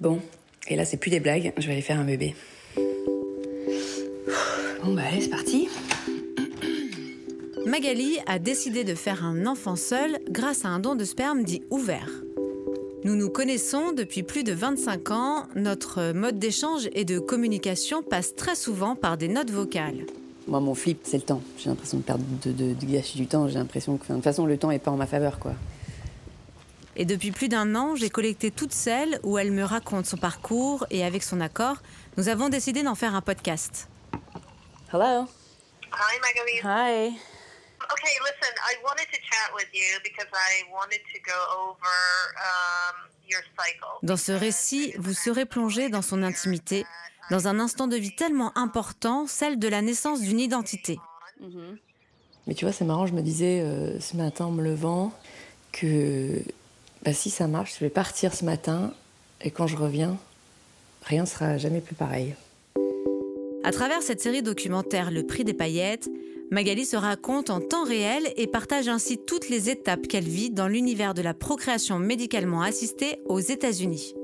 Bon, et là, c'est plus des blagues, je vais aller faire un bébé. Bon, bah, allez, c'est parti. Magali a décidé de faire un enfant seul grâce à un don de sperme dit ouvert. Nous nous connaissons depuis plus de 25 ans. Notre mode d'échange et de communication passe très souvent par des notes vocales. Moi, mon flip, c'est le temps. J'ai l'impression de perdre, de, de, de gâcher du temps. J'ai l'impression que, de toute façon, le temps est pas en ma faveur, quoi. Et depuis plus d'un an, j'ai collecté toutes celles où elle me raconte son parcours et avec son accord, nous avons décidé d'en faire un podcast. Hello. Hi, Magali. Hi. Okay, listen, I wanted to chat with you because I wanted to go over um, your cycle. Dans ce récit, vous serez plongé dans son intimité, dans un instant de vie tellement important, celle de la naissance d'une identité. Mais tu vois, c'est marrant, je me disais euh, ce matin en me levant que bah, si ça marche, je vais partir ce matin et quand je reviens, rien sera jamais plus pareil. À travers cette série documentaire Le prix des paillettes, Magali se raconte en temps réel et partage ainsi toutes les étapes qu'elle vit dans l'univers de la procréation médicalement assistée aux États-Unis.